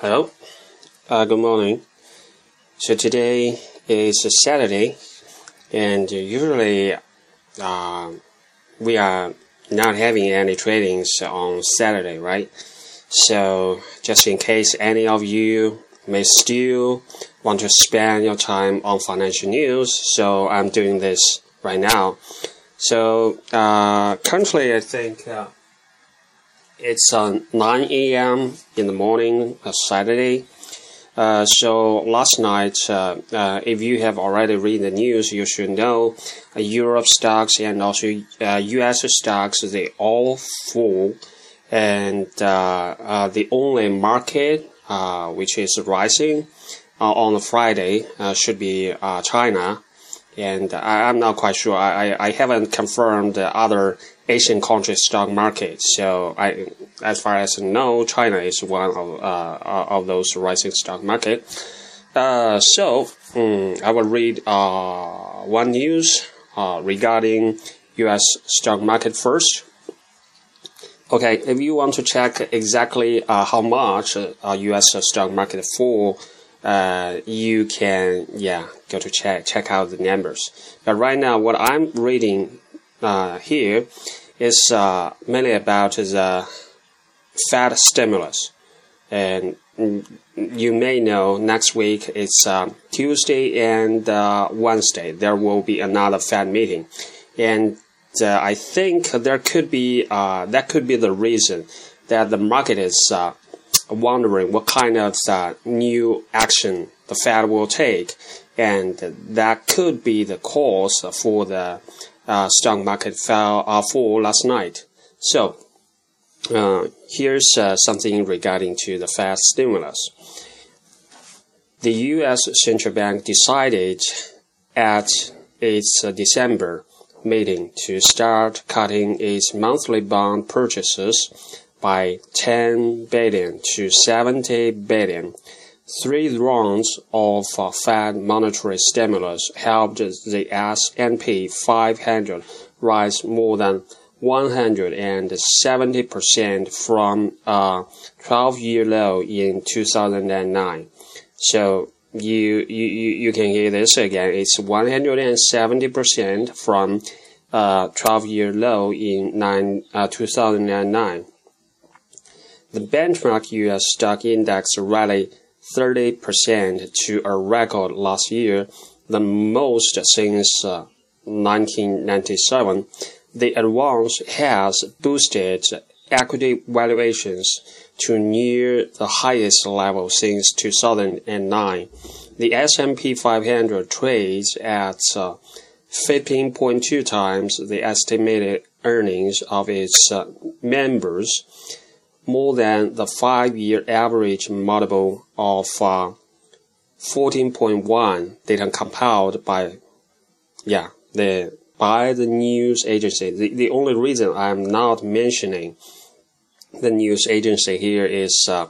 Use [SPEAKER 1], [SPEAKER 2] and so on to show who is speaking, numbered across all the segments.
[SPEAKER 1] Hello. Uh, good morning. So today is a Saturday, and usually uh, we are not having any tradings on Saturday, right? So just in case any of you may still want to spend your time on financial news, so I'm doing this right now. So uh, currently, I think uh, it's uh, 9 a.m. in the morning, uh, Saturday. Uh, so last night, uh, uh, if you have already read the news, you should know uh, Europe stocks and also U.S. stocks they all fall, and the only market which is rising on Friday should be China and I, am not quite sure. I, I, haven't confirmed the other Asian country stock market. So I, as far as I know, China is one of uh, of those rising stock market. Uh, so um, I will read uh, one news uh, regarding U.S. stock market first. Okay, if you want to check exactly uh, how much U.S. Uh, stock market fall uh, you can yeah go to check check out the numbers. But right now, what I'm reading uh, here is uh, mainly about the Fed stimulus, and you may know next week it's uh, Tuesday and uh, Wednesday. There will be another Fed meeting, and uh, I think there could be that could be the reason that the market is wondering what kind of uh, new action the Fed will take, and that could be the cause for the uh, stock market fell uh, fall last night. So uh, here's uh, something regarding to the Fed stimulus. The U.S. central bank decided at its uh, December meeting to start cutting its monthly bond purchases by 10 billion to 70 billion. Three rounds of Fed monetary stimulus helped the S&P 500 rise more than 170% from a 12-year low in 2009. So you, you, you can hear this again. It's 170% from a 12-year low in nine, uh, 2009. The benchmark US stock index rallied 30% to a record last year, the most since uh, 1997. The advance has boosted equity valuations to near the highest level since 2009. The S&P 500 trades at uh, 15.2 times the estimated earnings of its uh, members more than the five-year average multiple of uh, 14.1 data compiled by yeah the by the news agency. The, the only reason I'm not mentioning the news agency here is uh,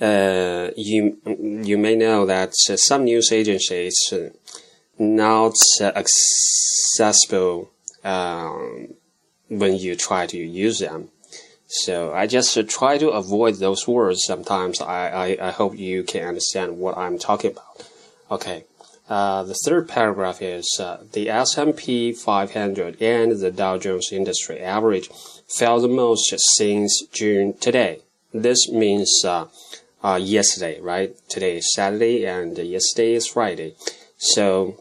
[SPEAKER 1] uh, you you may know that uh, some news agencies uh, not accessible um, when you try to use them. So I just uh, try to avoid those words sometimes. I, I, I, hope you can understand what I'm talking about. Okay. Uh, the third paragraph is uh, the S&P 500 and the Dow Jones Industry Average fell the most since June today. This means uh, uh, yesterday, right? Today is Saturday and yesterday is Friday. So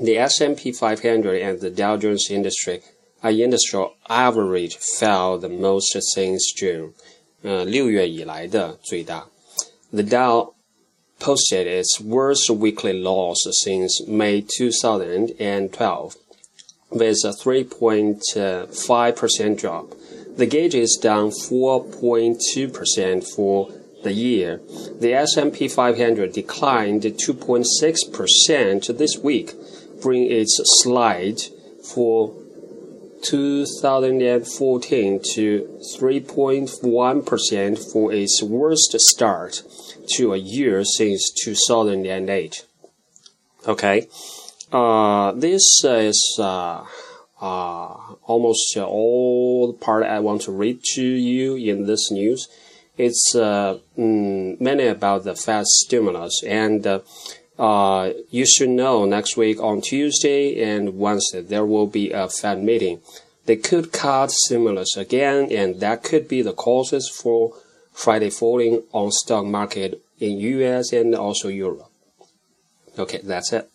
[SPEAKER 1] the S&P 500 and the Dow Jones Industry our industrial average fell the most since June. The Dow posted its worst weekly loss since May 2012, with a 3.5% drop. The gauge is down 4.2% for the year. The S&P 500 declined 2.6% this week, bringing its slide for 2014 to 3.1% for its worst start to a year since 2008. Okay, uh, this is uh, uh, almost all the part I want to read to you in this news. it's uh, mm, mainly about the Fed stimulus. And uh, uh, you should know next week on Tuesday and Wednesday there will be a Fed meeting. They could cut stimulus again, and that could be the causes for Friday falling on stock market in US and also Europe. Okay, that's it.